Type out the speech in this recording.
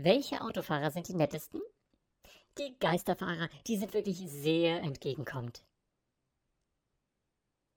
Welche Autofahrer sind die nettesten? Die Geisterfahrer, die sind wirklich sehr entgegenkommend.